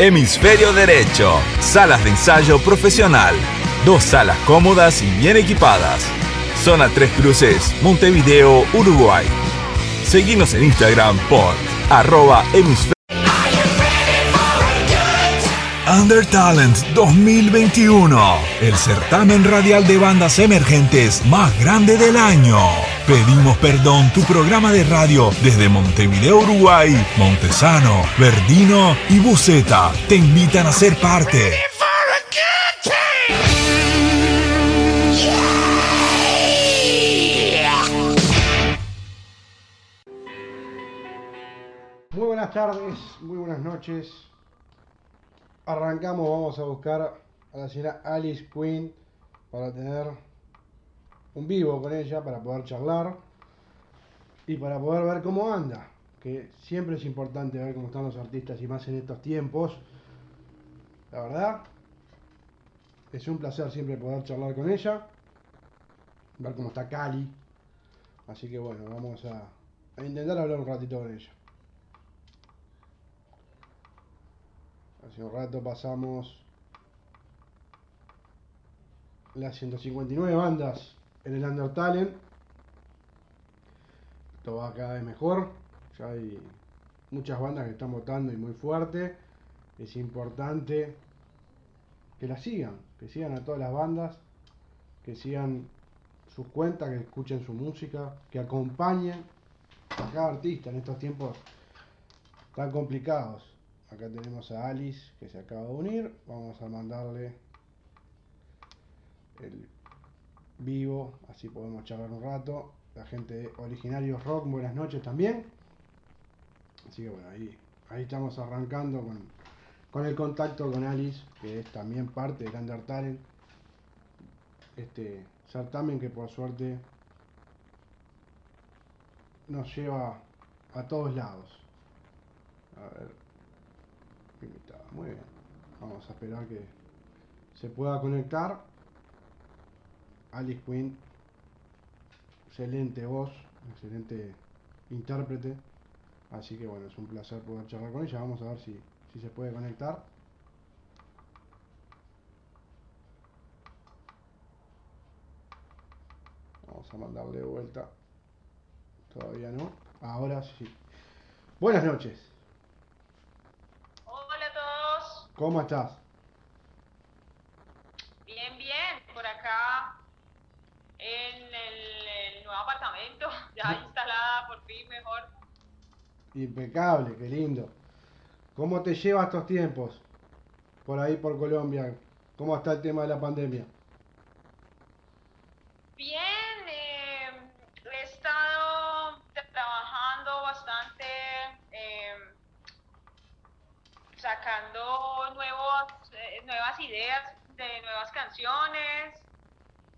Hemisferio Derecho, salas de ensayo profesional. Dos salas cómodas y bien equipadas. Zona Tres Cruces, Montevideo, Uruguay. Seguimos en Instagram por arroba hemisferio. Under Talent 2021, el certamen radial de bandas emergentes más grande del año. Pedimos perdón, tu programa de radio desde Montevideo, Uruguay, Montesano, Verdino y Buceta te invitan a ser parte. Muy buenas tardes, muy buenas noches. Arrancamos, vamos a buscar a la señora Alice Quinn para tener un vivo con ella, para poder charlar y para poder ver cómo anda. Que siempre es importante ver cómo están los artistas y más en estos tiempos. La verdad, es un placer siempre poder charlar con ella, ver cómo está Cali. Así que bueno, vamos a, a intentar hablar un ratito con ella. Hace un rato pasamos las 159 bandas en el Under Talent. Esto va cada vez mejor. Ya hay muchas bandas que están votando y muy fuerte. Es importante que las sigan, que sigan a todas las bandas, que sigan sus cuentas, que escuchen su música, que acompañen a cada artista en estos tiempos tan complicados. Acá tenemos a Alice que se acaba de unir. Vamos a mandarle el vivo, así podemos charlar un rato. La gente de Originarios Rock, buenas noches también. Así que bueno, ahí, ahí estamos arrancando con, con el contacto con Alice, que es también parte del Under Talent. Este certamen que por suerte nos lleva a todos lados. A ver. Muy bien. Vamos a esperar que se pueda conectar. Alice Quinn, excelente voz, excelente intérprete. Así que bueno, es un placer poder charlar con ella. Vamos a ver si, si se puede conectar. Vamos a mandarle de vuelta. Todavía no. Ahora sí. Buenas noches. Hola a todos. ¿Cómo estás? Bien, bien. Por acá en el, el nuevo apartamento, ya instalada por fin mejor. Impecable, qué lindo. ¿Cómo te lleva estos tiempos? Por ahí, por Colombia. ¿Cómo está el tema de la pandemia? Bien, eh, he estado trabajando bastante, eh, sacando nuevos, eh, nuevas ideas de nuevas canciones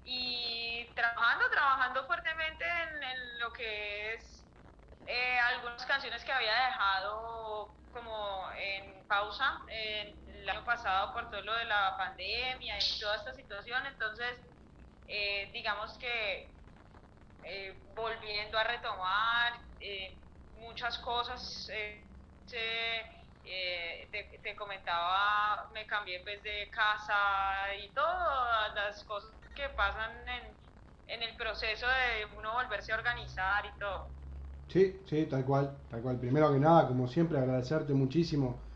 y trabajando, trabajando fuertemente en, lo que es eh, algunas canciones que había dejado como en pausa en el año pasado por todo lo de la pandemia y toda esta situación, entonces eh, digamos que eh, volviendo a retomar eh, muchas cosas. eh, eh, te comentaba, me cambié pues de casa y todas las cosas que pasan en, en el proceso de uno volverse a organizar y todo. Sí, sí, tal cual, tal cual. Primero que nada, como siempre, agradecerte muchísimo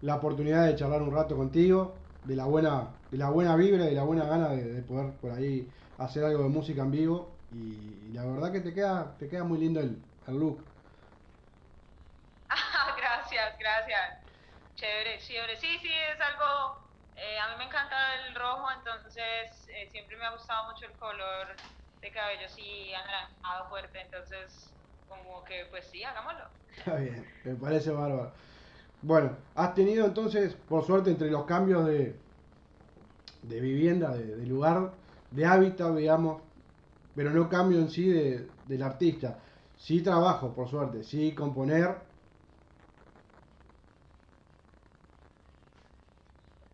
la oportunidad de charlar un rato contigo, de la buena, de la buena vibra y de la buena gana de, de poder por ahí hacer algo de música en vivo. Y, y la verdad que te queda, te queda muy lindo el, el look. Ah, gracias, gracias. Chévere, chévere. Sí, sí, es algo. Eh, a mí me encanta el rojo, entonces eh, siempre me ha gustado mucho el color de cabello así anaranjado fuerte, entonces como que pues sí, hagámoslo. Está bien, me parece bárbaro. Bueno, has tenido entonces, por suerte, entre los cambios de, de vivienda, de, lugar, de hábitat, digamos, pero no cambio en sí de, del artista. Sí trabajo, por suerte, sí componer,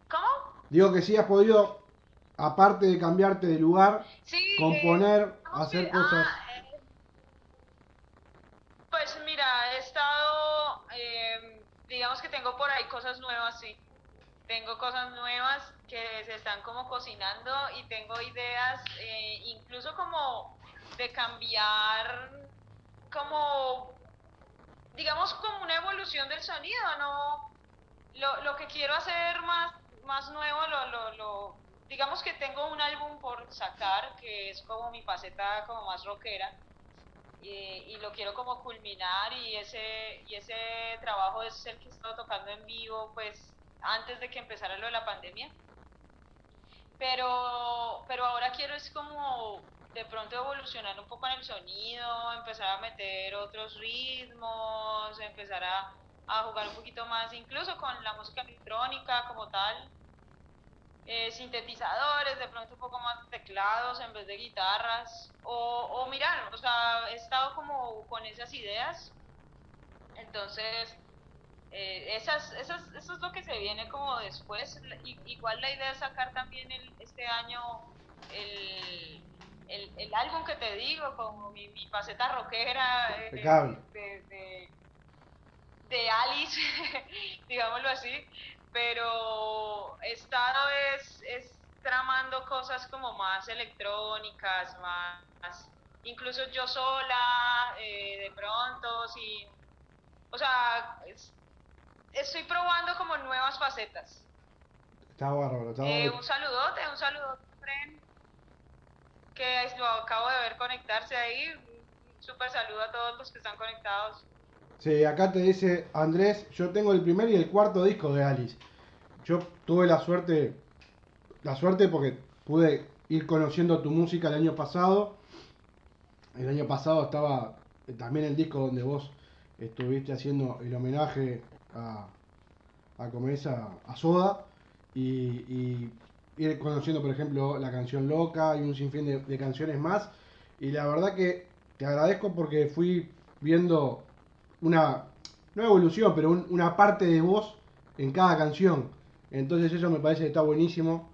¿Cómo? Digo que sí has podido, aparte de cambiarte de lugar, Sí. componer, eh, ¿cómo hacer que- cosas. ah, eh, pues mira, he estado, eh, digamos que tengo por ahí cosas nuevas, sí. tengo cosas nuevas que se están como cocinando y tengo ideas incluso como de cambiar como digamos como una evolución del sonido, ¿no? Lo, lo que quiero hacer más, más nuevo, lo, lo, lo, digamos que tengo un álbum por sacar, que es como mi faceta como más rockera, y, y, lo quiero como culminar y ese, y ese trabajo es el que he estado tocando en vivo, pues antes de que empezara lo de la pandemia. Pero, pero ahora quiero es como de pronto evolucionar un poco en el sonido, empezar a meter otros ritmos, empezar a, a jugar un poquito más, incluso con la música electrónica como tal, eh, sintetizadores, de pronto un poco más de teclados en vez de guitarras, o, o mirar, o sea, he estado como con esas ideas, entonces eh, esas, esas, eso es lo que se viene como después. I, igual la idea es sacar también el, este año el, el, el, álbum que te digo, como mi, mi faceta rockera eh, de, de, de, Alice, digámoslo así. Pero he estado es, es tramando cosas como más electrónicas, más, incluso yo sola, eh, de pronto, sin, o sea, estoy probando como nuevas facetas. Está bárbaro, está eh, un saludote, un saludote, Fren, que lo acabo de ver conectarse ahí. Un súper saludo a todos los que están conectados. Sí, acá te dice Andrés, yo tengo el primer y el cuarto disco de Alice. Yo tuve la suerte, la suerte porque pude ir conociendo tu música el año pasado. El año pasado estaba también el disco donde vos estuviste haciendo el homenaje a, a comer esa, a Soda y, y, ir conociendo, por ejemplo, la canción Loca y un sinfín de, de, canciones más. Y la verdad que te agradezco porque fui viendo una, no evolución, pero un, una parte de vos en cada canción. Entonces eso me parece que está buenísimo.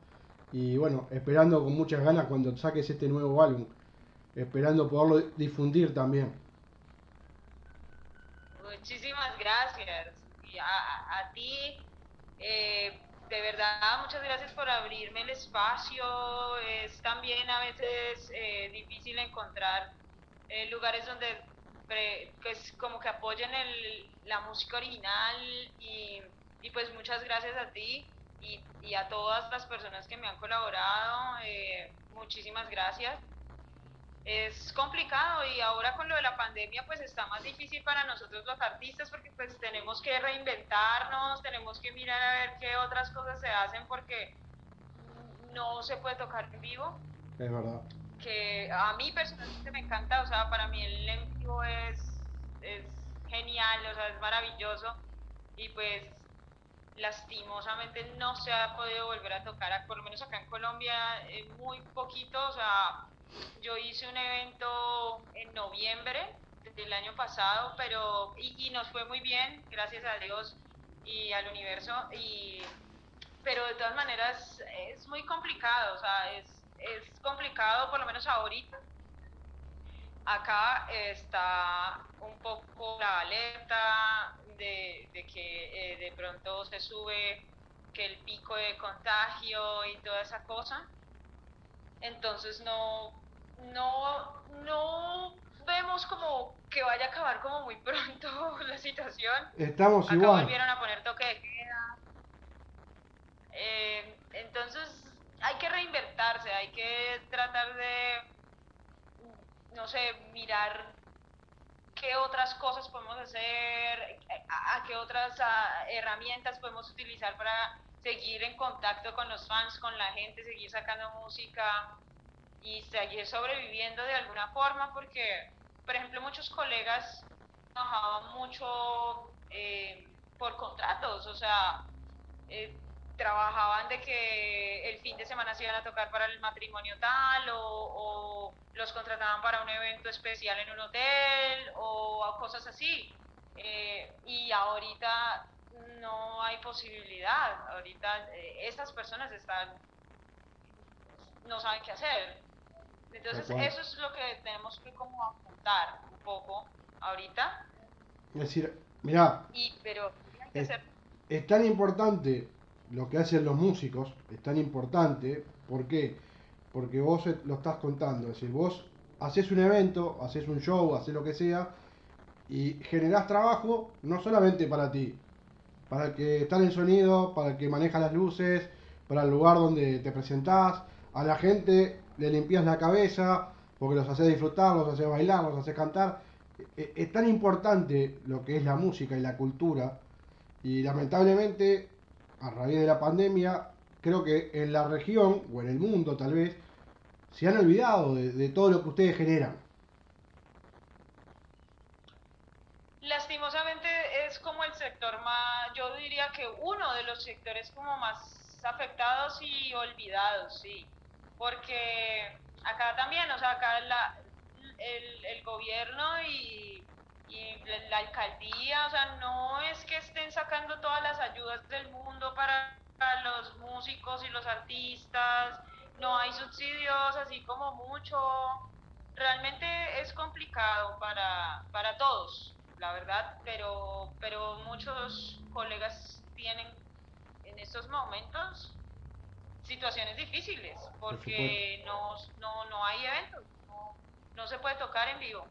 Y bueno, esperando con muchas ganas cuando saques este nuevo álbum. Esperando poderlo difundir también. Muchísimas gracias a, a ti. Eh, de verdad, muchas gracias por abrirme el espacio. Es también a veces eh, difícil encontrar eh, lugares donde pues, como que apoyen el, la música original y, y, pues muchas gracias a ti y, y, a todas las personas que me han colaborado. Eh, muchísimas gracias es complicado y ahora con lo de la pandemia pues está más difícil para nosotros los artistas porque pues tenemos que reinventarnos, tenemos que mirar a ver qué otras cosas se hacen porque no se puede tocar en vivo. Es verdad. Que a mí personalmente me encanta, o sea, para mí el es, genial, o sea, es maravilloso y pues lastimosamente no se ha podido volver a tocar, por lo menos acá en Colombia, muy poquito, o sea, yo hice un evento en noviembre del año pasado, pero y, y, nos fue muy bien, gracias a Dios y al universo, y, pero de todas maneras es muy complicado, o sea, es, es complicado por lo menos ahorita. Acá está un poco la alerta de, de que eh, de pronto se sube que el pico de contagio y toda esa cosa. Entonces no, no, no vemos como que vaya a acabar como muy pronto la situación. Estamos Acá igual. volvieron a poner toque de queda. Eh, entonces hay que reinvertirse, hay que tratar de, no sé, mirar qué otras cosas podemos hacer, a, qué otras a, herramientas podemos utilizar para seguir en contacto con los fans, con la gente, seguir sacando música y seguir sobreviviendo de alguna forma porque, por ejemplo, muchos colegas trabajaban mucho eh, por contratos, o sea, eh, trabajaban de que el fin de semana se iban a tocar para el matrimonio tal o, o, los contrataban para un evento especial en un hotel o cosas así. Eh, y ahorita no hay posibilidad, ahorita eh, esas personas están, no saben qué hacer. Entonces eso es lo que tenemos que como apuntar un poco ahorita. Es decir, mira, y, pero hay que es, hacer... es tan importante lo que hacen los músicos es tan importante. ¿Por qué? Porque vos lo estás contando. Es decir, vos haces un evento, haces un show, haces lo que sea, y generás trabajo no solamente para ti, para el que está en el sonido, para el que maneja las luces, para el lugar donde te presentás, a la gente le limpias la cabeza, porque los haces disfrutar, los haces bailar, los haces cantar. E, es tan importante lo que es la música y la cultura, y lamentablemente, a raíz de la pandemia, creo que en la región, o en el mundo tal vez, se han olvidado de, todo lo que ustedes generan. Lastimosamente es como el sector más, yo diría que uno de los sectores como más afectados y olvidados, sí, porque acá también, o sea, acá la, el, el gobierno y, y la alcaldía, o sea, no es que estén sacando todas las ayudas del mundo para los músicos y los artistas, no hay subsidios así como mucho. Realmente es complicado para, para todos, la verdad, pero, pero muchos colegas tienen en estos momentos situaciones difíciles porque no, no, no hay eventos, no, se puede tocar en vivo.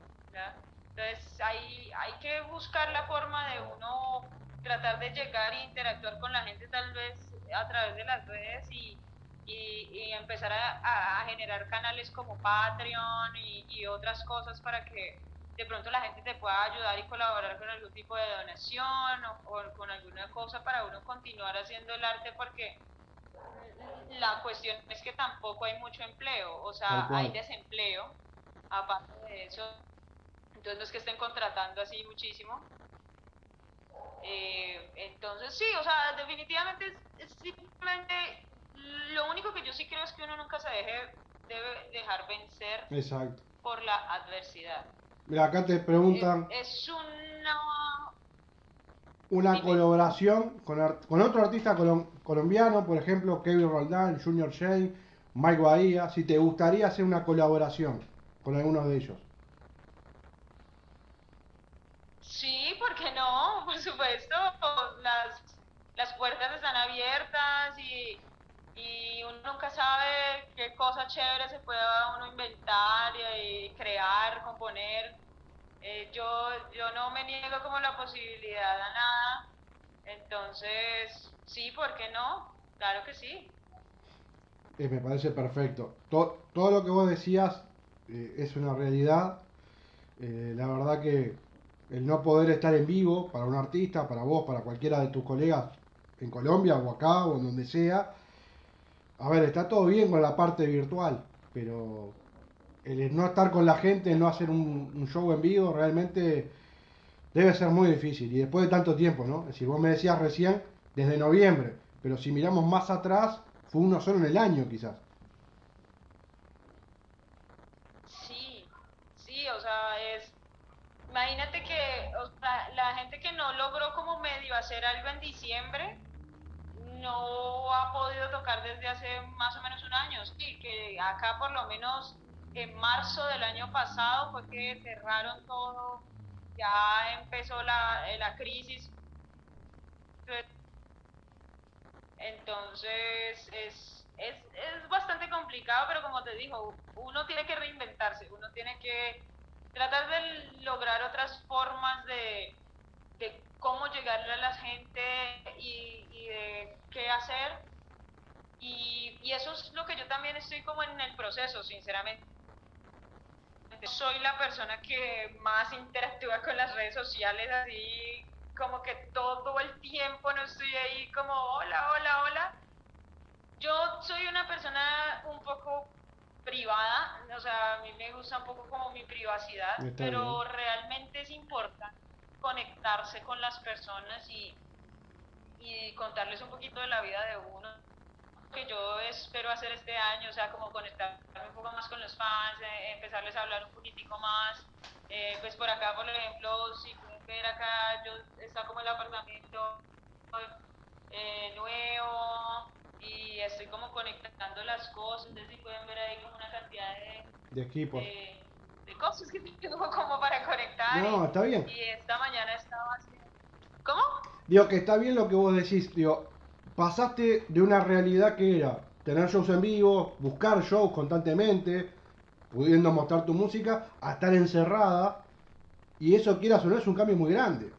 Entonces hay, hay que buscar la forma de uno tratar de llegar e interactuar con la gente tal vez a través de las redes y, y, empezar a, generar canales como Patreon y, otras cosas para que de pronto la gente te pueda ayudar y colaborar con algún tipo de donación o, con alguna cosa para uno continuar haciendo el arte porque la cuestión es que tampoco hay mucho empleo, o sea, hay desempleo, aparte de eso, entonces no es que estén contratando así muchísimo. Eh, entonces sí, o sea, definitivamente es simplemente lo único que yo sí creo es que uno nunca se deje, debe dejar vencer Exacto. por la adversidad. Mira, acá te preguntan. Es, una. Una colaboración con, con otro artista colombiano, por ejemplo, Kevin Roldán, Junior Shane, Mike Bahía. Si te gustaría hacer una colaboración con alguno de ellos. Sí, ¿por qué no? Por supuesto, las, las puertas están abiertas y y uno nunca sabe qué cosa chévere se puede uno inventar y, crear, componer. Eh, yo, yo no me niego como la posibilidad a nada, entonces sí, ¿por qué no? Claro que sí. Eh, me parece perfecto. Todo, todo lo que vos decías eh, es una realidad. la verdad que el no poder estar en vivo para un artista, para vos, para cualquiera de tus colegas en Colombia o acá o en donde sea, a ver, está todo bien con la parte virtual, pero el no estar con la gente, no hacer un, show en vivo, realmente debe ser muy difícil. Y después de tanto tiempo, ¿no? Es decir, vos me decías recién, desde noviembre, pero si miramos más atrás, fue uno solo en el año quizás. Sí, sí, o sea, es... Imagínate que la gente que no logró como medio hacer algo en diciembre, no ha podido tocar desde hace más o menos un año. Sí, que acá por lo menos en marzo del año pasado fue que cerraron todo, ya empezó la, la crisis. Entonces es, es, es bastante complicado, pero como te digo, uno tiene que reinventarse, uno tiene que tratar de lograr otras formas de, de cómo llegarle a la gente y, de qué hacer. Y, y, eso es lo que yo también estoy como en el proceso, sinceramente. Soy la persona que más interactúa con las redes sociales, así como que todo el tiempo no estoy ahí como hola, hola, hola. Yo soy una persona un poco privada, o sea, a mí me gusta un poco como mi privacidad, pero realmente es importante conectarse con las personas y, y contarles un poquito de la vida de uno que yo espero hacer este año, o sea, como conectarme un poco más con los fans, eh, empezarles a hablar un poquitico más. Eh, pues por acá, por ejemplo, si pueden ver acá, yo está como el apartamento eh, nuevo y estoy como conectando las cosas, entonces si pueden ver ahí como una cantidad de, de equipos cosas que tengo como para conectar. No, está bien. Y esta mañana estaba. ¿Cómo? Digo que está bien lo que vos decís, digo, pasaste de una realidad que era tener shows en vivo, buscar shows constantemente, pudiendo mostrar tu música, a estar encerrada. Y eso, quieras o no, es un cambio muy grande.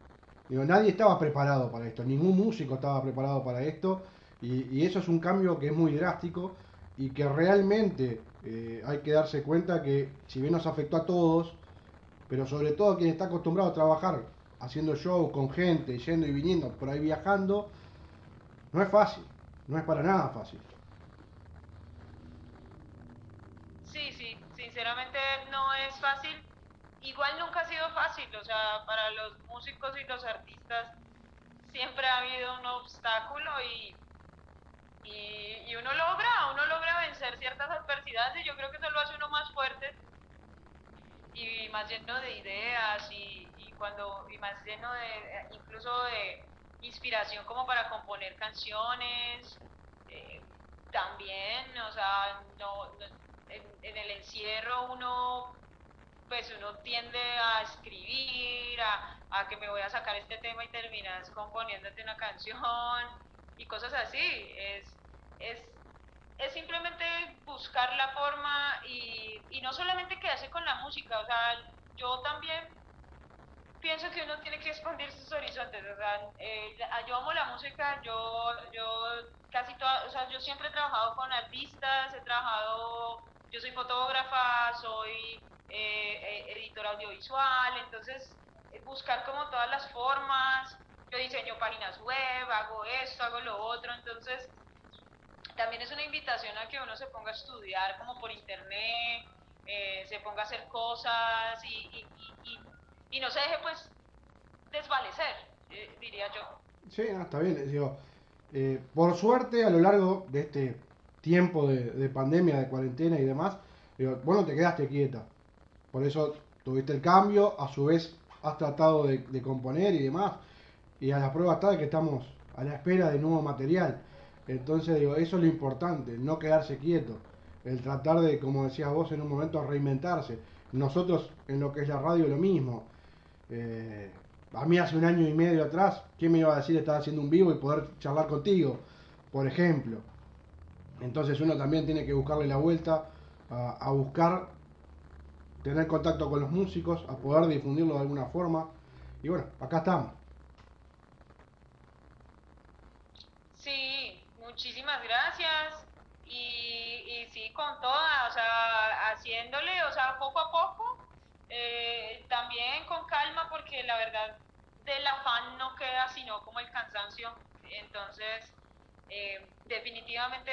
Digo, nadie estaba preparado para esto, ningún músico estaba preparado para esto. Y, eso es un cambio que es muy drástico y que realmente eh, hay que darse cuenta que si bien nos afectó a todos, pero sobre todo a quien está acostumbrado a trabajar haciendo shows con gente, yendo y viniendo, por ahí viajando, no es fácil, no es para nada fácil. Sí, sí, sinceramente no es fácil. Igual nunca ha sido fácil, o sea, para los músicos y los artistas siempre ha habido un obstáculo y, y, uno logra, uno logra vencer ciertas adversidades y yo creo que eso lo hace uno más fuerte. Y más lleno de ideas y, y cuando y más lleno de incluso de inspiración como para componer canciones eh, también o sea no, en, el encierro uno pues uno tiende a escribir a que me voy a sacar este tema y terminas componiéndote una canción y cosas así. Es es es simplemente buscar la forma y, y no solamente quedarse con la música, o sea, yo también pienso que uno tiene que expandir sus horizontes, o eh, yo amo la música, yo, yo casi toda, o sea, yo siempre he trabajado con artistas, he trabajado, yo soy fotógrafa, soy eh, eh editora audiovisual, entonces buscar como todas las formas, yo diseño páginas web, hago esto, hago lo otro, entonces también es una invitación a que uno se ponga a estudiar como por internet, eh, se ponga a hacer cosas y, y, no se deje pues desvalecer, eh, diría yo. Sí, está bien, digo, eh, por suerte a lo largo de este tiempo de, pandemia, de cuarentena y demás, digo, bueno, te quedaste quieta, por eso tuviste el cambio, a su vez has tratado de, de componer y demás, y a la prueba está de que estamos a la espera de nuevo material. Entonces digo, eso es lo importante, no quedarse quieto, el tratar de, como decías vos en un momento, reinventarse. Nosotros en lo que es la radio lo mismo. Eh, a mí hace un año y medio atrás, ¿quién me iba a decir estar haciendo un vivo y poder charlar contigo? Por ejemplo. Entonces uno también tiene que buscarle la vuelta a, a buscar tener contacto con los músicos, a poder difundirlo de alguna forma. Y bueno, acá estamos. Muchísimas gracias. Y, sí, con toda, o sea, haciéndole, o sea, poco a poco, eh, también con calma, porque la verdad del afán no queda sino como el cansancio. Entonces, eh, definitivamente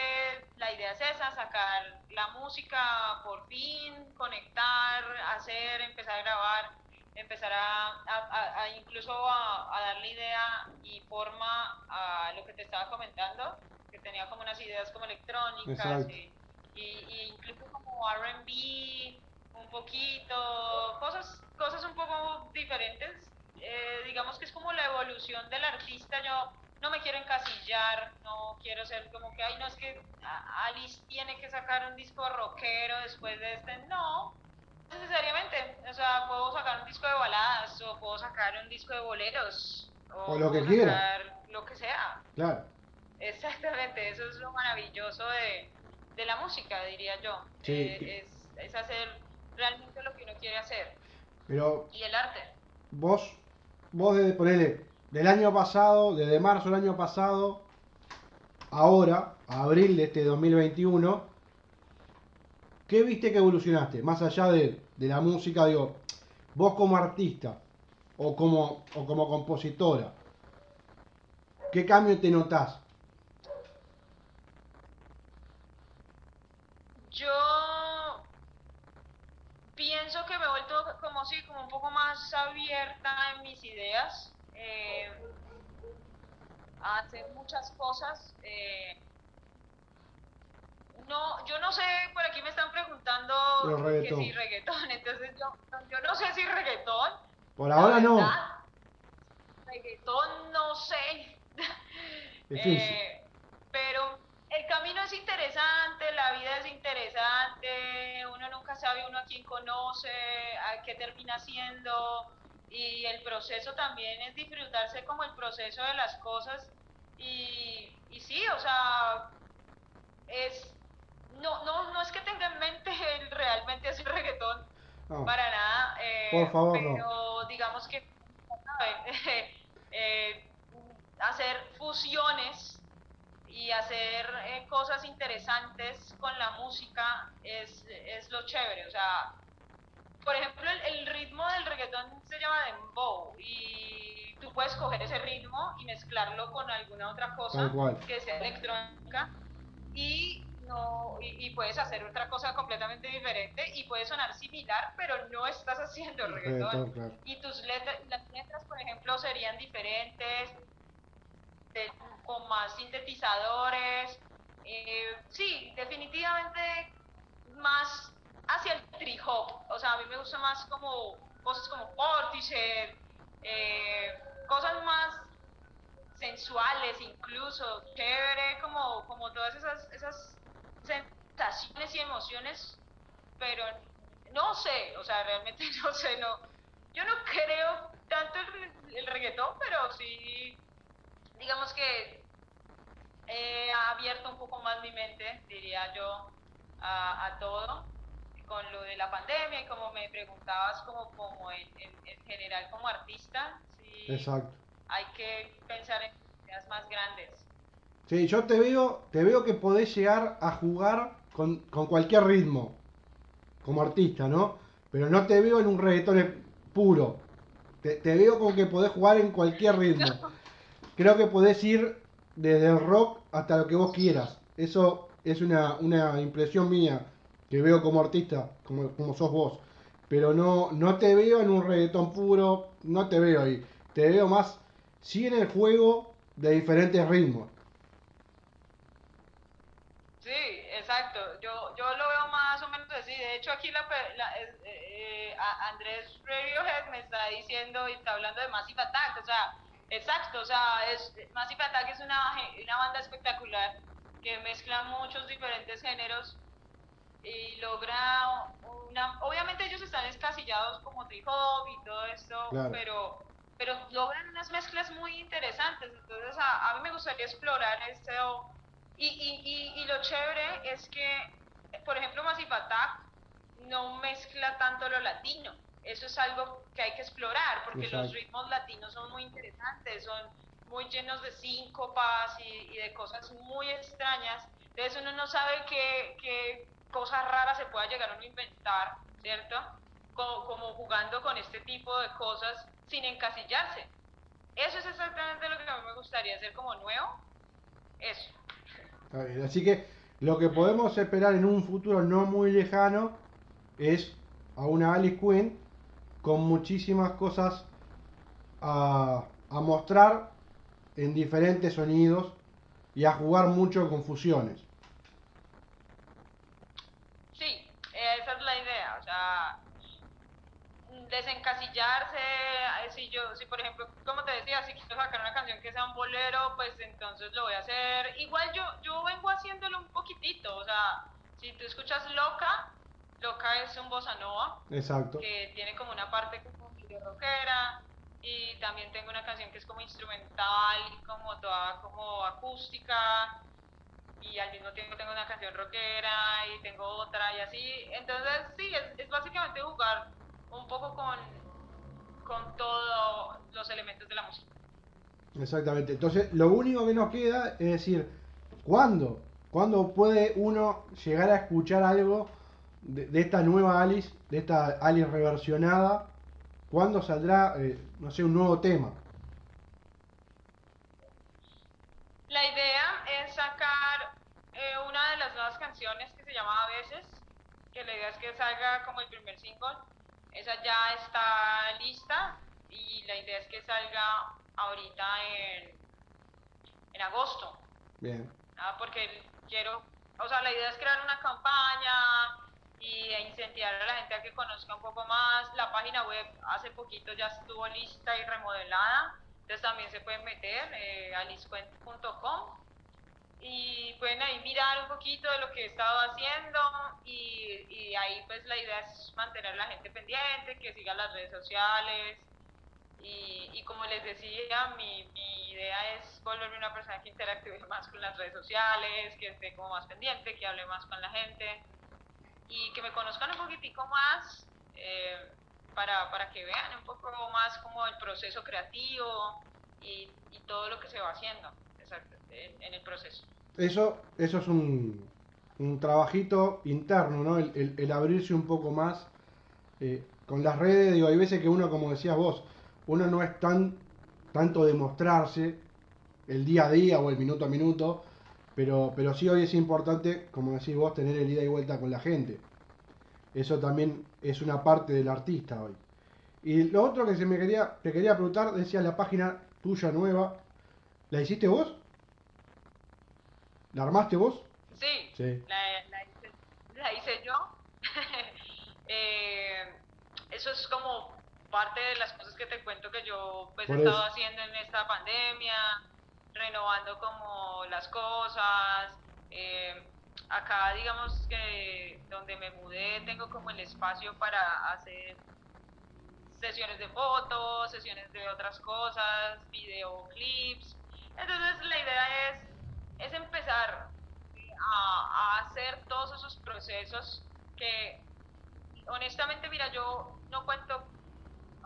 la idea es esa, sacar la música por fin, conectar, hacer, empezar a grabar, empezar a, incluso a, darle idea y forma a lo que te estaba comentando tenía como unas ideas como electrónicas y, y, incluso como R&B un poquito, cosas, cosas un poco diferentes. Eh, digamos que es como la evolución del artista. Yo no me quiero encasillar, no quiero ser como que, ay, no es que Alice tiene que sacar un disco rockero después de este. No, necesariamente. O sea, puedo sacar un disco de baladas o puedo sacar un disco de boleros. O, lo que quiera. Lo que sea. Claro. Exactamente, eso es lo maravilloso de, de la música, diría yo. Eh, es, es, hacer realmente lo que uno quiere hacer. Pero y el arte. Vos, vos desde, ponele, del año pasado, desde marzo del año pasado, ahora, a abril de este 2021, ¿qué viste que evolucionaste? Más allá de, de la música, digo, vos como artista o como, o como compositora, ¿qué cambio te notás? Yo pienso que me he vuelto como si, como un poco más abierta en mis ideas, eh, a hacer muchas cosas. Eh, no, yo no sé, por aquí me están preguntando que si reggaetón, entonces yo, yo no sé si reggaetón. Por ahora no. Reggaetón no sé. Eh, pero el camino es interesante, la vida es interesante, uno nunca sabe uno a quién conoce, a qué termina siendo, y el proceso también es disfrutarse como el proceso de las cosas, y, y sí, o sea, es, no, no, no es que tenga en mente el realmente hacer reggaetón, no, para nada, eh, por favor, pero no. digamos que, eh, hacer fusiones y hacer eh, cosas interesantes con la música es, es lo chévere. O sea, por ejemplo, el, el, ritmo del reggaetón se llama dembow y tú puedes coger ese ritmo y mezclarlo con alguna otra cosa que sea electrónica y no y, puedes hacer otra cosa completamente diferente y puede sonar similar, pero no estás haciendo reggaetón. Y tus letras, las letras, por ejemplo, serían diferentes, con más sintetizadores. Eh, sí, definitivamente más hacia el trip hop. O sea, a mí me gusta más como cosas como Portishead, eh, cosas más sensuales incluso, chévere, como, como todas esas, esas sensaciones y emociones, pero no sé, o sea, realmente no sé, no, yo no creo tanto el, el reggaetón, pero sí, digamos que he abierto un poco más mi mente, diría yo, a, a todo con lo de la pandemia y como me preguntabas como, como en, en, general como artista, sí, Exacto. hay que pensar en ideas más grandes. Sí, yo te veo, te veo que podés llegar a jugar con, con cualquier ritmo, como artista, ¿no? Pero no te veo en un reggaetón puro. Te, te veo como que podés jugar en cualquier ritmo. Creo que podés ir desde el rock hasta lo que vos quieras. Eso es una, una impresión mía que veo como artista, como, como sos vos. Pero no, no te veo en un reggaetón puro, no te veo ahí. Te veo más, sí en el juego de diferentes ritmos. Sí, exacto. Yo, yo lo veo más o menos así. De hecho, aquí la, eh, eh, Andrés Radiohead me está diciendo y está hablando de Massive Attack. O sea, exacto. O sea, es, Massive Attack es una, una banda espectacular que mezcla muchos diferentes géneros y logra una... Obviamente ellos están escasillados como trip hop y todo esto, pero, pero logran unas mezclas muy interesantes. Entonces a, a mí me gustaría explorar esto. Y, y, y, lo chévere es que, por ejemplo, Massive Attack no mezcla tanto lo latino. Eso es algo que hay que explorar, porque los ritmos latinos son muy interesantes, son muy llenos de síncopas y, y de cosas muy extrañas. Entonces uno no sabe qué, qué, cosas raras se pueda llegar a inventar, ¿cierto? Como, jugando con este tipo de cosas sin encasillarse. Eso es exactamente lo que a mí me gustaría hacer como nuevo. Eso. así que lo que podemos esperar en un futuro no muy lejano es a una Alice Queen con muchísimas cosas a, a mostrar en diferentes sonidos y a jugar mucho con fusiones. desencasillarse, eh, si yo, si por ejemplo, como te decía, si quiero sacar una canción que sea un bolero, pues entonces lo voy a hacer. Igual yo, yo vengo haciéndolo un poquitito, o sea, si tú escuchas Loca, Loca es un bossa nova, Exacto. que tiene como una parte como de rockera, y también tengo una canción que es como instrumental y como toda como acústica, y al mismo tiempo tengo una canción rockera y tengo otra y así. Entonces, sí, es, es básicamente jugar un poco con, con todos los elementos de la música. Exactamente. Entonces, lo único que nos queda es decir, ¿cuándo? ¿Cuándo puede uno llegar a escuchar algo de, esta nueva Alice, de esta Alice reversionada? ¿Cuándo saldrá, eh, no sé, un nuevo tema? La idea es sacar eh, una de las nuevas canciones que se llama A veces, que la idea es que salga como el primer single esa ya está lista y la idea es que salga ahorita en, en agosto. Bien. Ah, porque quiero, o sea, la idea es crear una campaña y incentivar a la gente a que conozca un poco más. La página web hace poquito ya estuvo lista y remodelada, entonces también se pueden meter, eh, aliscuent.com y pueden ahí mirar un poquito de lo que he estado haciendo y, y ahí pues la idea es mantener a la gente pendiente, que siga las redes sociales y, y como les decía, mi, mi, idea es volverme una persona que interactúe más con las redes sociales, que esté como más pendiente, que hable más con la gente y que me conozcan un poquitico más. Eh, para, para que vean un poco más como el proceso creativo y, todo lo que se va haciendo exacto, en, el proceso. Eso, eso es un, un trabajito interno, ¿no? El, el- el abrirse un poco más eh, con las redes, digo, hay veces que uno, como decías vos, uno no es tan tanto de mostrarse el día a día o el minuto a minuto, pero, pero sí hoy es importante, como decís vos, tener el ida y vuelta con la gente. Eso también es una parte del artista hoy. Y lo otro que se me quería, te quería preguntar, decía la página tuya nueva, ¿la hiciste vos? ¿La armaste vos? Sí, Sí. La, la hice, la hice yo. Eh, eso es como parte de las cosas que te cuento que yo pues, he estado haciendo en esta pandemia, renovando como las cosas. eh, acá digamos que donde me mudé tengo como el espacio para hacer sesiones de fotos, sesiones de otras cosas, videoclips. Entonces la idea es, es empezar a, a hacer todos esos procesos que honestamente, mira, yo no cuento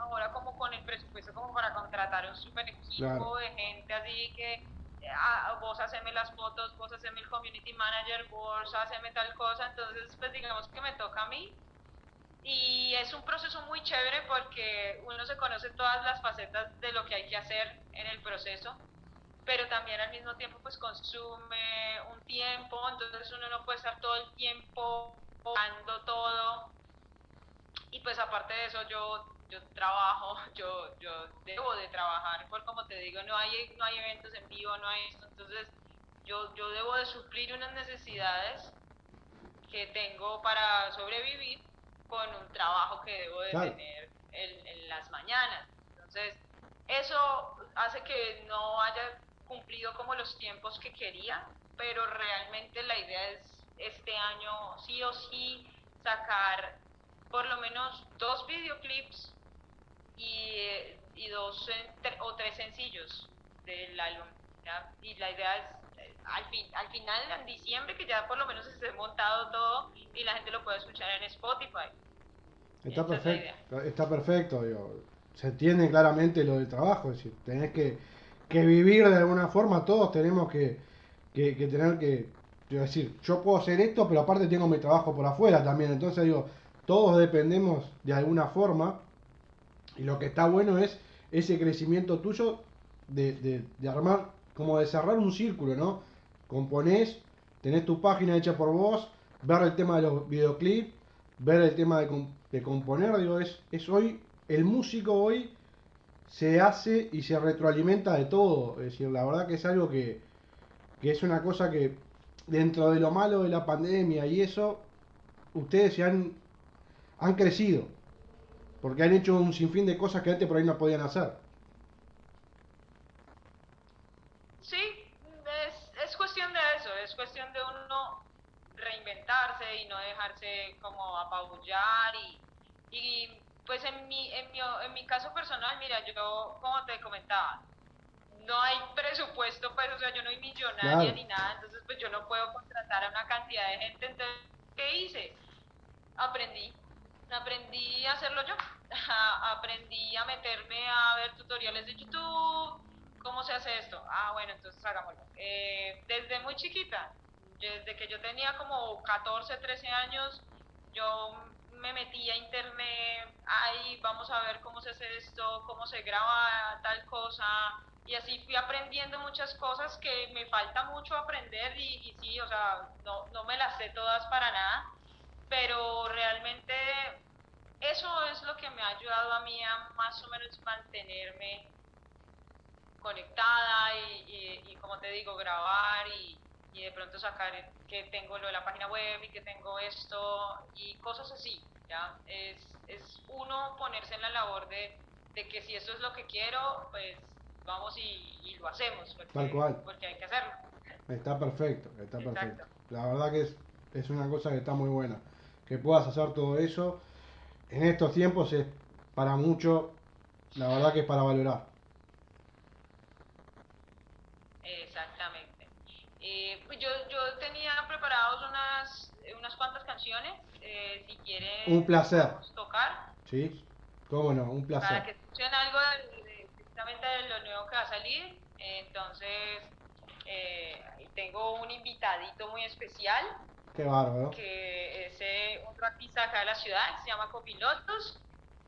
ahora como con el presupuesto como para contratar un super equipo Claro. de gente así que ah, vos haceme las fotos, vos haceme el community manager, vos haceme tal cosa, entonces pues digamos que me toca a mí y es un proceso muy chévere porque uno se conoce todas las facetas de lo que hay que hacer en el proceso, pero también al mismo tiempo pues consume un tiempo, entonces uno no puede estar todo el tiempo dando todo. Y pues aparte de eso yo yo trabajo, yo yo debo de trabajar, por como te digo, no hay no hay eventos en vivo, no hay esto, entonces yo yo debo de suplir unas necesidades que tengo para sobrevivir con un trabajo que debo de Claro. tener en, en las mañanas. Entonces, eso hace que no haya cumplido como los tiempos que quería, pero realmente la idea es este año sí o sí sacar por lo menos dos videoclips y, y dos o tres sencillos del álbum. ¿ya? Y la idea es eh, al, fin, al final, en diciembre, que ya por lo menos esté montado todo y la gente lo puede escuchar en Spotify. Está es perfecto, está perfecto, digo, se entiende claramente lo del trabajo, es decir, tenés que, que vivir de alguna forma, todos tenemos que, que, que tener que, decir, yo puedo hacer esto, pero aparte tengo mi trabajo por afuera también, entonces digo, todos dependemos de alguna forma, y lo que está bueno es ese crecimiento tuyo de, de, armar, como de cerrar un círculo, ¿no? Componés, tenés tu página hecha por vos, ver el tema de los videoclips, ver el tema de, de componer, digo, es, es hoy, el músico hoy se hace y se retroalimenta de todo, es decir, la verdad que es algo que, que es una cosa que dentro de lo malo de la pandemia y eso, ustedes se han, han crecido, porque han hecho un sinfín de cosas que antes por ahí no podían hacer. Sí, es, es cuestión de eso, es cuestión de uno reinventarse y no dejarse como apabullar y, y pues en mi, en, mi, en mi caso personal, mira, yo como te comentaba, no hay presupuesto, pues, o sea, yo no soy millonaria Claro. ni nada, entonces pues yo no puedo contratar a una cantidad de gente, entonces, ¿qué hice? Aprendí, aprendí a hacerlo yo, aprendí a meterme a ver tutoriales de YouTube, ¿cómo se hace esto? Ah, bueno, entonces hagámoslo. Eh, desde muy chiquita, desde que yo tenía como 14, 13 años, yo me metí a internet, ahí vamos a ver cómo se hace esto, cómo se graba tal cosa, y así fui aprendiendo muchas cosas que me falta mucho aprender y, y sí, o sea, no, no me las sé todas para nada, pero realmente eso es lo que me ha ayudado a mí a más o menos mantenerme conectada y, y, y como te digo, grabar y, y de pronto sacar que tengo lo de la página web y que tengo esto y cosas así, ¿ya? Es, es uno ponerse en la labor de, de que si eso es lo que quiero, pues vamos y, y lo hacemos, porque, Tal cual. porque hay que hacerlo. Está perfecto, está Exacto. perfecto. La verdad que es, es una cosa que está muy buena. Que puedas hacer todo eso en estos tiempos es para mucho, la verdad que es para valorar. Exactamente. Eh, pues yo, yo tenía preparados unas, unas cuantas canciones, eh, si quieren Un placer. tocar. ¿Sí? Cómo no, un para placer. que escuchen algo de, de- precisamente de lo nuevo que va a salir. Entonces, eh, ahí tengo un invitadito muy especial, Qué bárbaro. que es eh, otro artista acá de la ciudad, que se llama Copilotos.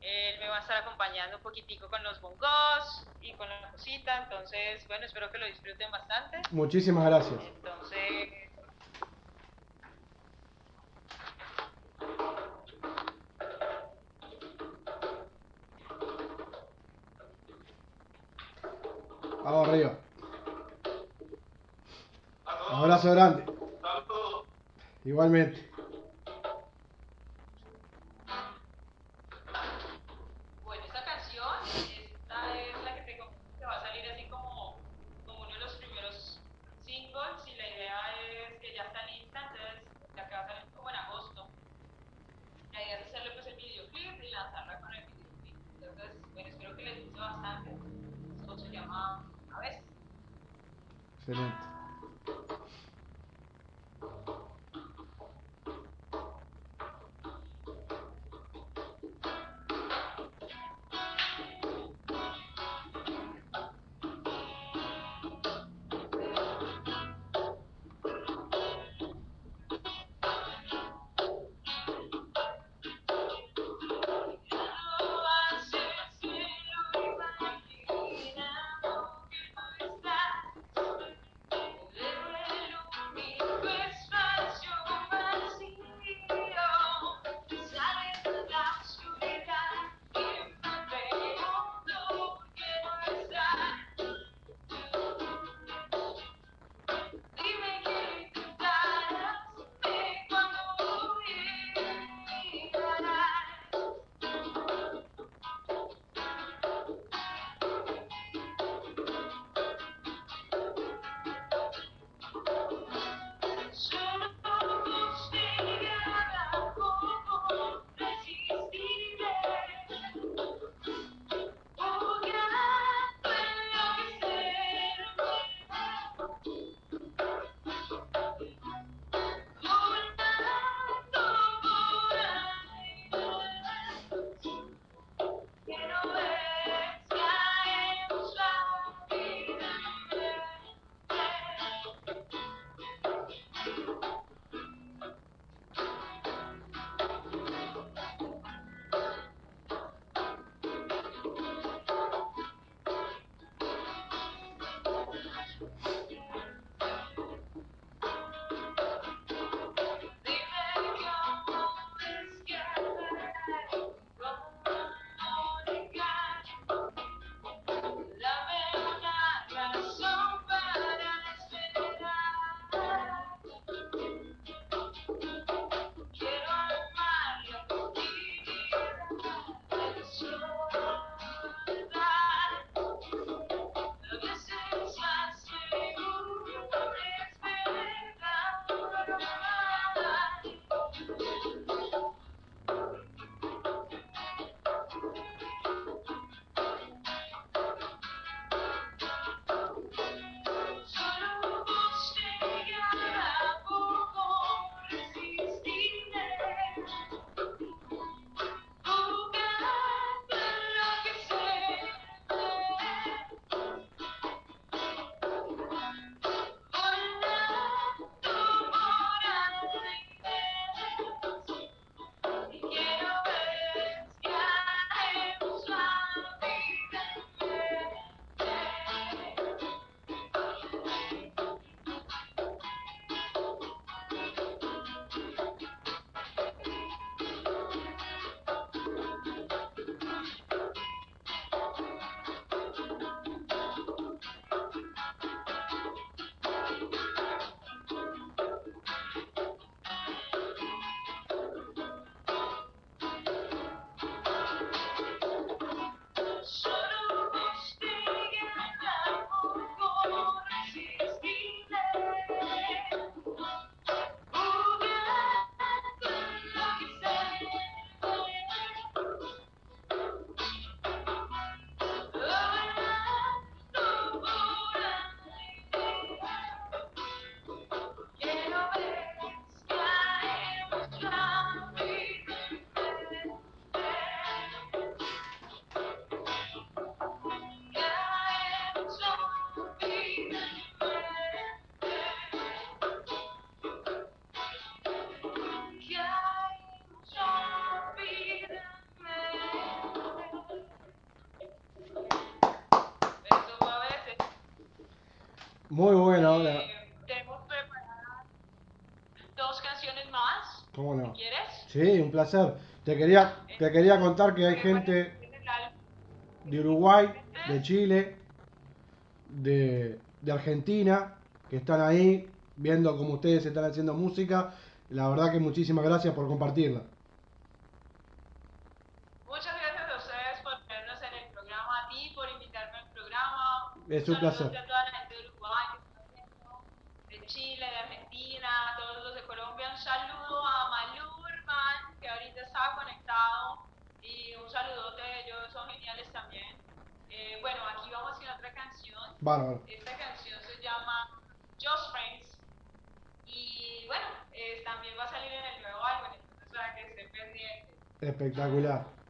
Él me va a estar acompañando un poquitico con los bongos y con la cosita. Entonces, bueno, espero que lo disfruten bastante. Muchísimas gracias. Entonces, Vamos arriba. Abrazo grande. Igualmente. Sí, un placer. Te quería, te quería contar que hay gente de Uruguay, de Chile, de, de Argentina, que están ahí viendo cómo ustedes están haciendo música. La verdad que muchísimas gracias por compartirla. Muchas gracias a ustedes por tenernos en el programa, a ti por invitarme al programa. Es un placer. a toda la gente de Uruguay, que está viendo, de Chile, de Argentina, a todos los de Colombia. Un saludo a Malú Urban, que ahorita está conectado. Y un saludote, ellos son geniales también. Eh, bueno, aquí vamos con otra canción. Bárbaro. Esta canción se llama Just Friends. Y bueno, eh, también va a salir en el nuevo álbum, entonces para que estén pendientes. Espectacular.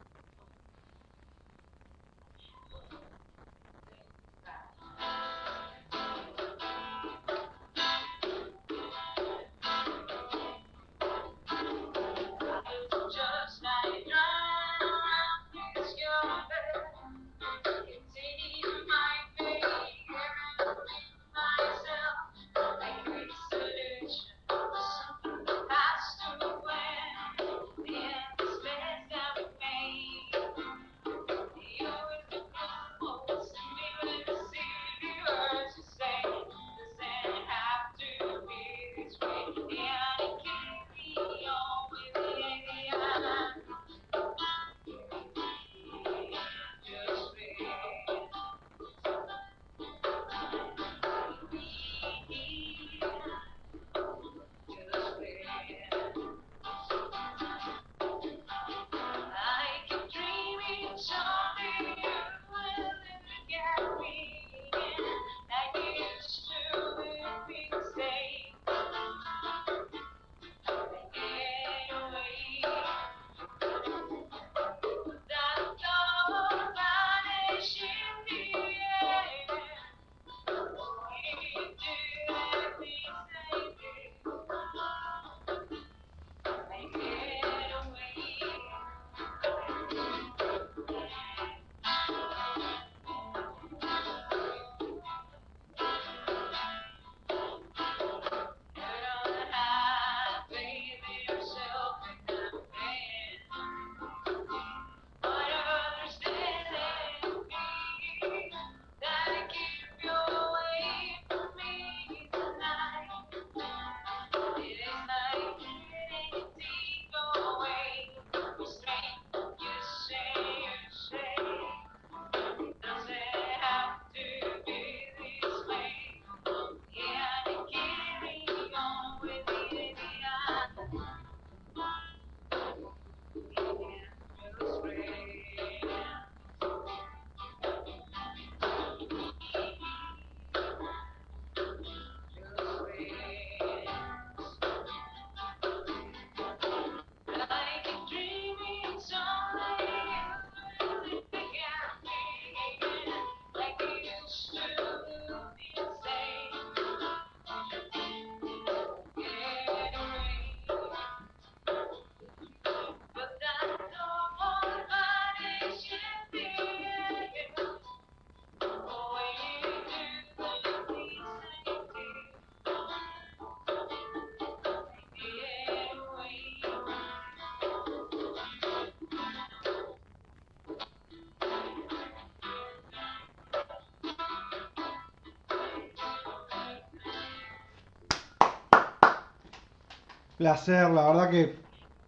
Placer, la verdad que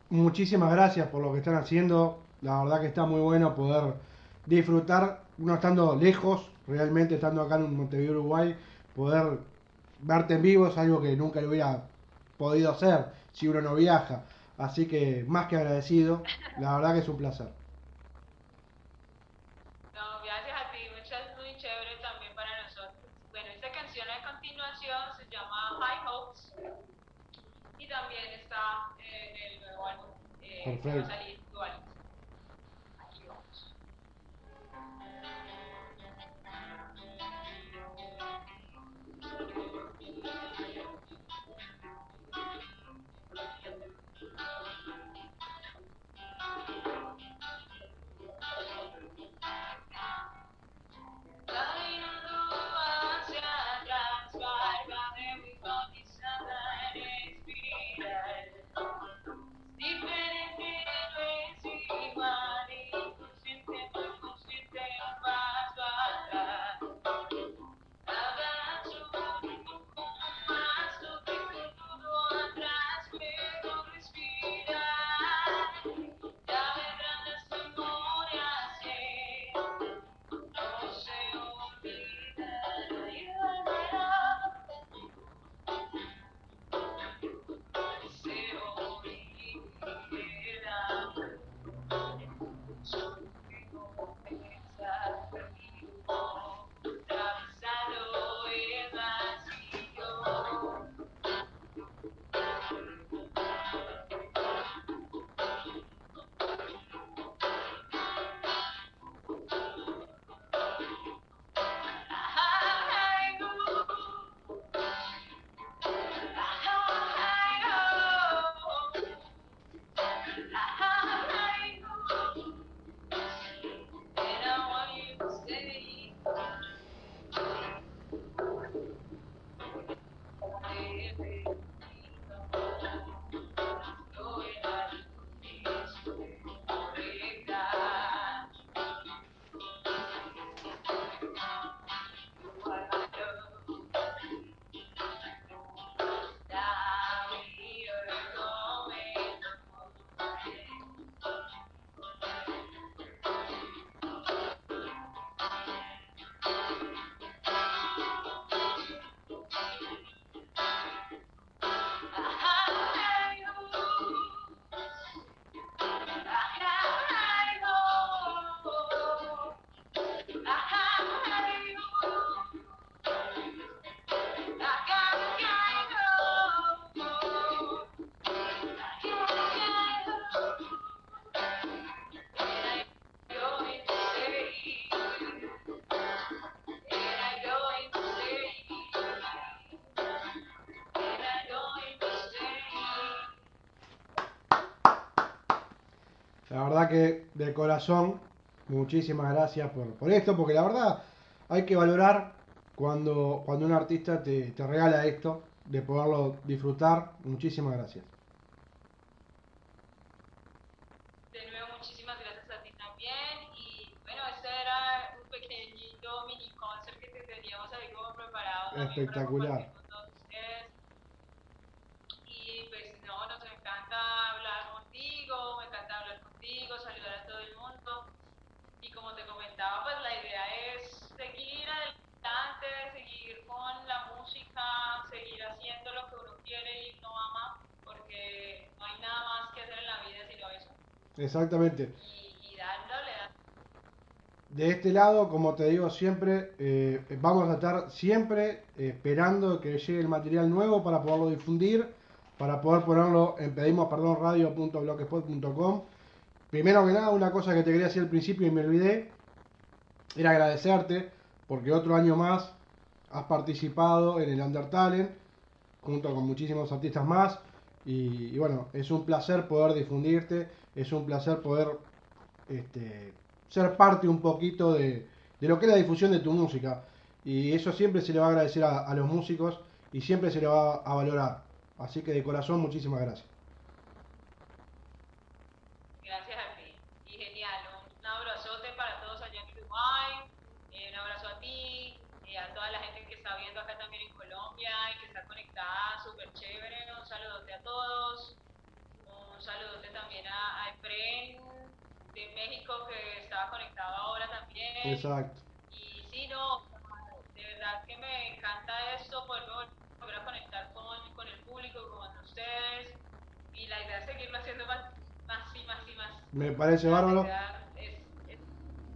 muchísimas gracias por lo que están haciendo. La verdad que está muy bueno poder disfrutar, uno estando lejos, realmente estando acá en Montevideo, Uruguay, poder verte en vivo es algo que nunca lo hubiera podido hacer si uno no viaja. Así que más que agradecido, la verdad que es un placer. Perfecto. La verdad que de corazón, muchísimas gracias por, por esto, porque la verdad hay que valorar cuando, cuando un artista te, te regala esto, de poderlo disfrutar. Muchísimas gracias. De nuevo, muchísimas gracias a ti también. Y bueno, este era un pequeñito mini concert que te teníamos como preparado. Espectacular. compartir con todos ustedes. Y pues no, nos encanta hablar contigo, me encanta hablar contigo, saludar a todo el mundo. Y como te comentaba, pues la idea es seguir adelante, seguir con la música, seguir haciendo lo que uno quiere y no ama, porque no hay nada más que hacer en la vida sino eso. Exactamente. Y, y dándole. De este lado, como te digo siempre, eh, vamos a estar siempre eh, esperando que llegue el material nuevo para poderlo difundir, para poder ponerlo en pedimos perdón radio.blogspot.com. Primero que nada, una cosa que te quería decir al principio y me olvidé, era agradecerte porque otro año más has participado en el Under Talent junto con muchísimos artistas más y, bueno, es un placer poder difundirte, es un placer poder este, ser parte un poquito de, de lo que es la difusión de tu música. Y eso siempre se le va a agradecer a, a los músicos y siempre se le va a valorar. Así que de corazón, muchísimas gracias. Gracias a ti. Y genial, un, abrazote para todos allá en Uruguay, eh, un abrazo a ti, y a toda la gente está viendo acá también en Colombia y que está conectada, súper chévere. Un saludote a todos. Un saludote también a, a Efren de México que estaba conectado ahora también. Exacto. Y sí, no, de verdad que me encanta esto, poder volver a conectar con, con el público, con ustedes. Y la idea es seguirlo haciendo más, más y más y más. Me parece La bárbaro. idea es- es-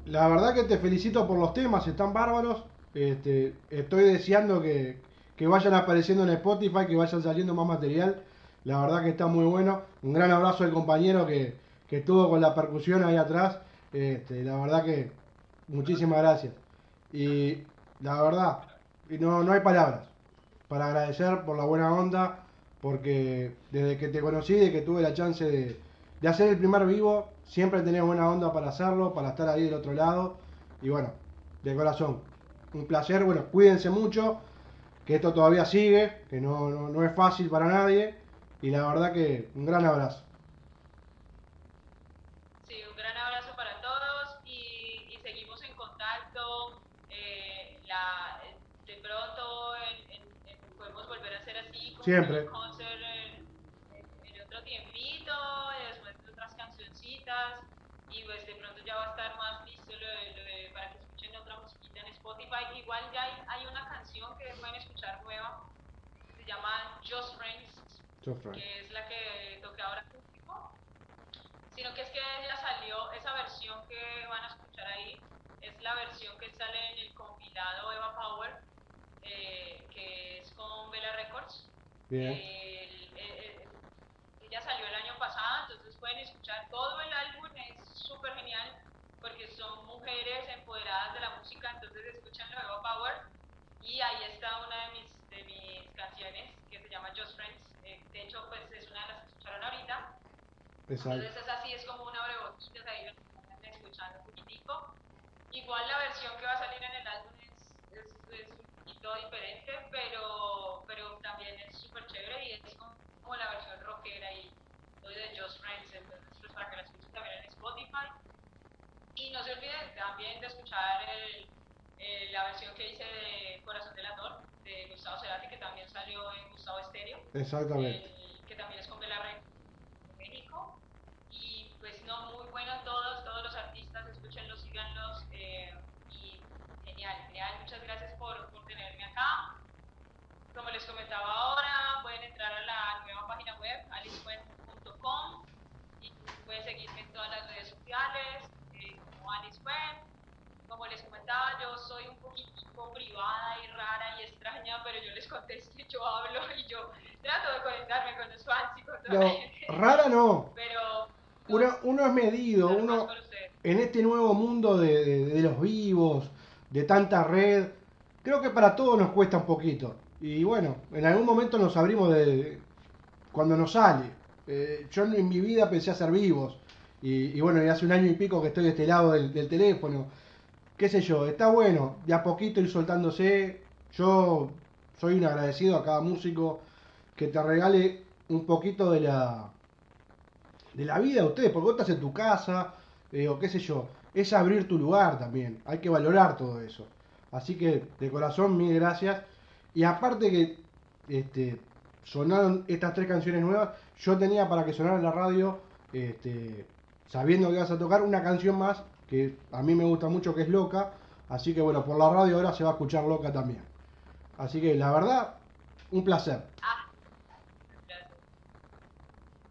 La verdad que te felicito por los temas, están bárbaros. Este, estoy deseando que, vayan apareciendo en Spotify, que vayan saliendo más material. La verdad que está muy bueno. Un gran abrazo al compañero que, estuvo con la percusión ahí atrás. Este, la verdad que muchísimas gracias. Y la verdad, no, no hay palabras para agradecer por la buena onda, porque desde que te conocí, de que tuve la chance de, de hacer el primer vivo, siempre tenés buena onda para hacerlo, para estar ahí del otro lado. Y bueno, de corazón, un placer. Bueno, cuídense mucho, que esto todavía sigue, que no, no, no es fácil para nadie. Y la verdad que un gran abrazo. Sí, un gran abrazo para todos y, y seguimos en contacto. eh, la, eh, de pronto en- en- en- podemos volver a hacer así como Siempre. un concert en, en- en otro tiempito, y después de otras cancioncitas y pues de pronto ya va a estar más listo lo de- lo de- para que escuchen otra musiquita en Spotify. Igual ya hay, hay una canción que pueden escuchar nueva, se llama Just Friends que es la que toqué ahora acústico, sino que es que ya salió esa versión que van a escuchar ahí, es la versión que sale en el compilado Eva Power, eh, que es con Vela Records. Bien. El- el- el- ella salió el año pasado, entonces pueden escuchar todo el álbum, es súper genial, porque son mujeres empoderadas de la música, entonces escuchan Eva Power, y ahí está una de mis, de mis canciones, que se llama Just Friends, eh, de hecho pues es una de las que escucharon ahorita, Exacto. entonces es así, es como una brebotitas ahí, están escuchando un poquitico. Igual la versión que va a salir en el álbum es, es, es un poquito diferente, pero, pero también es súper chévere y es como, como la versión rockera y de Just Friends, entonces pues para que la escuchen también en Spotify. Y no se olviden también de escuchar el- eh, la versión que hice de Corazón del Ator de Gustavo Cerati, que también salió en Gustavo Estéreo Exactamente. el- que también es con Bela Rey de México. Y pues no, muy bueno todos, todos los artistas, escúchenlos, síganlos. eh, y genial, genial, muchas gracias por, por tenerme acá. Como les comentaba ahora, pueden entrar a la nueva página web, alicefuen.com y pueden seguirme en todas las redes sociales, como Fuen. Como les comentaba, yo soy un poquitico privada y rara y extraña, pero yo les contesto y yo hablo y yo trato de conectarme con los fans y con No, la rara no. Pero Uno, uno es medido, uno en este nuevo mundo de, de- de los vivos, de tanta red, creo que para todos nos cuesta un poquito. Y bueno, en algún momento nos abrimos de cuando nos sale. Eh, yo en mi vida pensé hacer vivos. Y, bueno, y hace un año y pico que estoy de este lado del, teléfono. Qué sé yo, está bueno, de a poquito ir soltándose. Yo soy un agradecido a cada músico que te regale un poquito de la de la vida de ustedes, porque vos estás en tu casa, eh, o qué sé yo, es abrir tu lugar también, hay que valorar todo eso. Así que de corazón, mil gracias. Y aparte que este, sonaron estas tres canciones nuevas, yo tenía para que sonara en la radio, este, sabiendo que vas a tocar una canción más, que a mí me gusta mucho, que es Loca. Así que bueno, por la radio ahora se va a escuchar Loca también. Así que la verdad, un placer. Ah,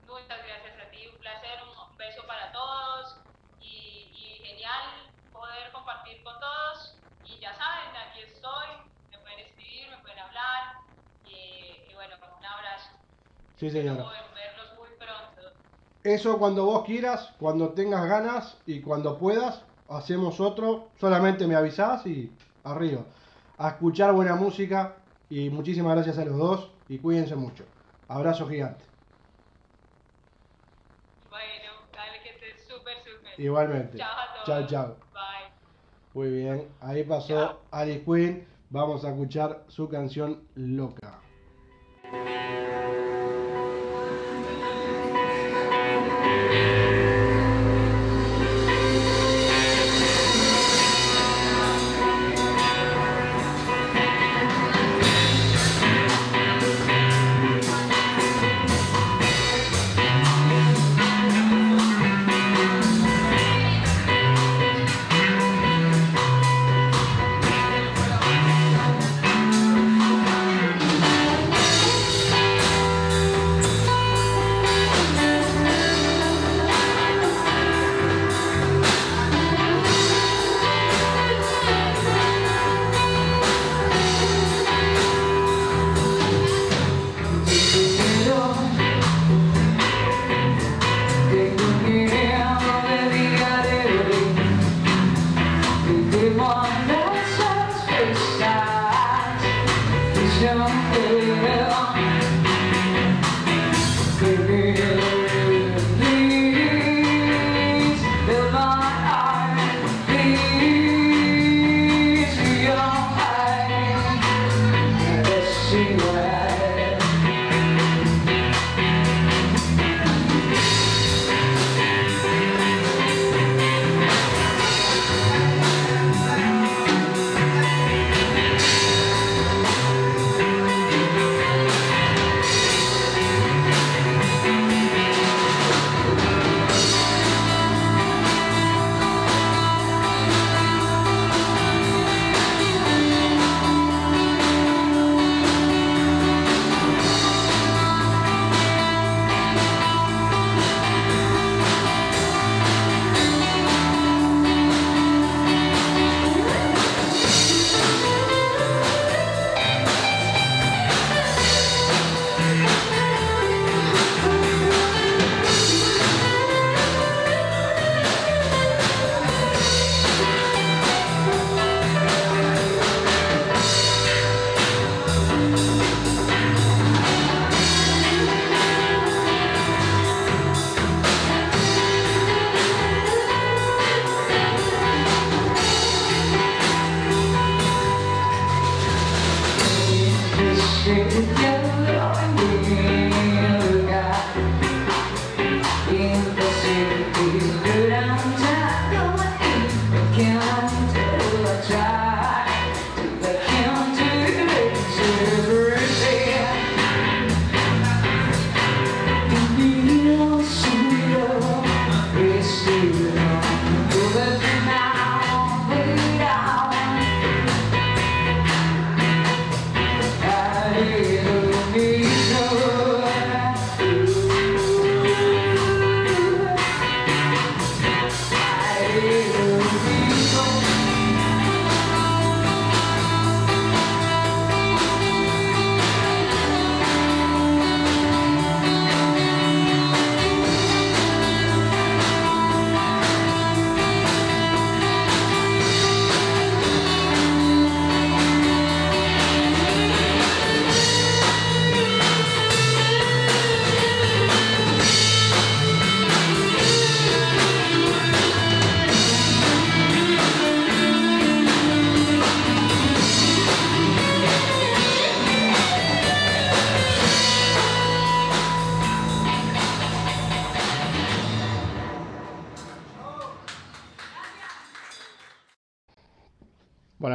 Muchas gracias a ti, un placer, un beso para todos y, genial poder compartir con todos. Y ya saben, aquí estoy, me pueden escribir, me pueden hablar y, bueno, un abrazo. Sí, señora. Eso cuando vos quieras, cuando tengas ganas y cuando puedas, hacemos otro. Solamente me avisás y arriba. A escuchar buena música y muchísimas gracias a los dos y cuídense mucho. Abrazo gigante. Bueno, dale que estés súper, súper. Igualmente. Chao a todos. Chao, chao. Bye. Muy bien, ahí pasó Alice Queen. Vamos a escuchar su canción Loca.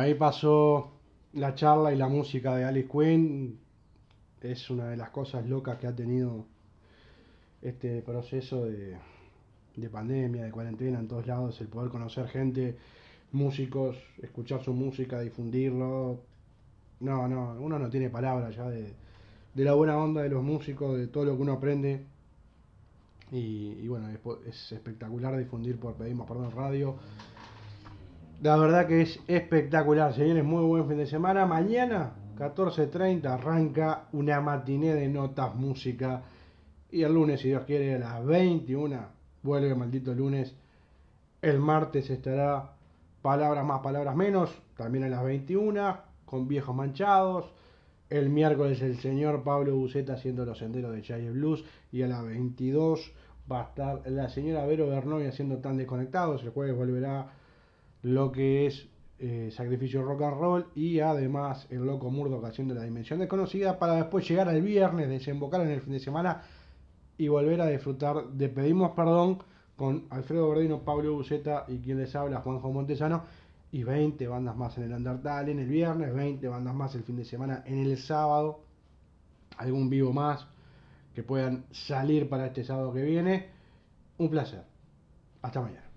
Ahí pasó la charla y la música de Alice Quinn. Es una de las cosas locas que ha tenido este proceso de, de pandemia, de cuarentena en todos lados, el poder conocer gente, músicos, escuchar su música, difundirlo. No, no, uno no tiene palabras ya de, de la buena onda de los músicos, de todo lo que uno aprende. Y, y bueno, es, es, espectacular difundir por Pedimos Perdón Radio. La verdad que es espectacular, señores, muy buen fin de semana. Mañana, 14.30, arranca una matiné de notas, música. Y el lunes, si Dios quiere, a las 21, vuelve maldito lunes. El martes estará Palabras más, palabras menos, también a las 21, con viejos manchados. El miércoles el señor Pablo Buceta haciendo los senderos de Chaye Blues. Y a las 22 va a estar la señora Vero Bernoy haciendo tan desconectados. El jueves volverá lo que es eh, Sacrificio Rock and Roll. Y además el Loco Murdoch haciendo la Dimensión Desconocida. Para después llegar al viernes, desembocar en el fin de semana. Y volver a disfrutar de Pedimos Perdón con Alfredo Verdino, Pablo Buceta y quien les habla, Juanjo Montesano. Y 20 bandas más en el en el viernes, 20 bandas más el fin de semana en el sábado. Algún vivo más que puedan salir para este sábado que viene. Un placer. Hasta mañana.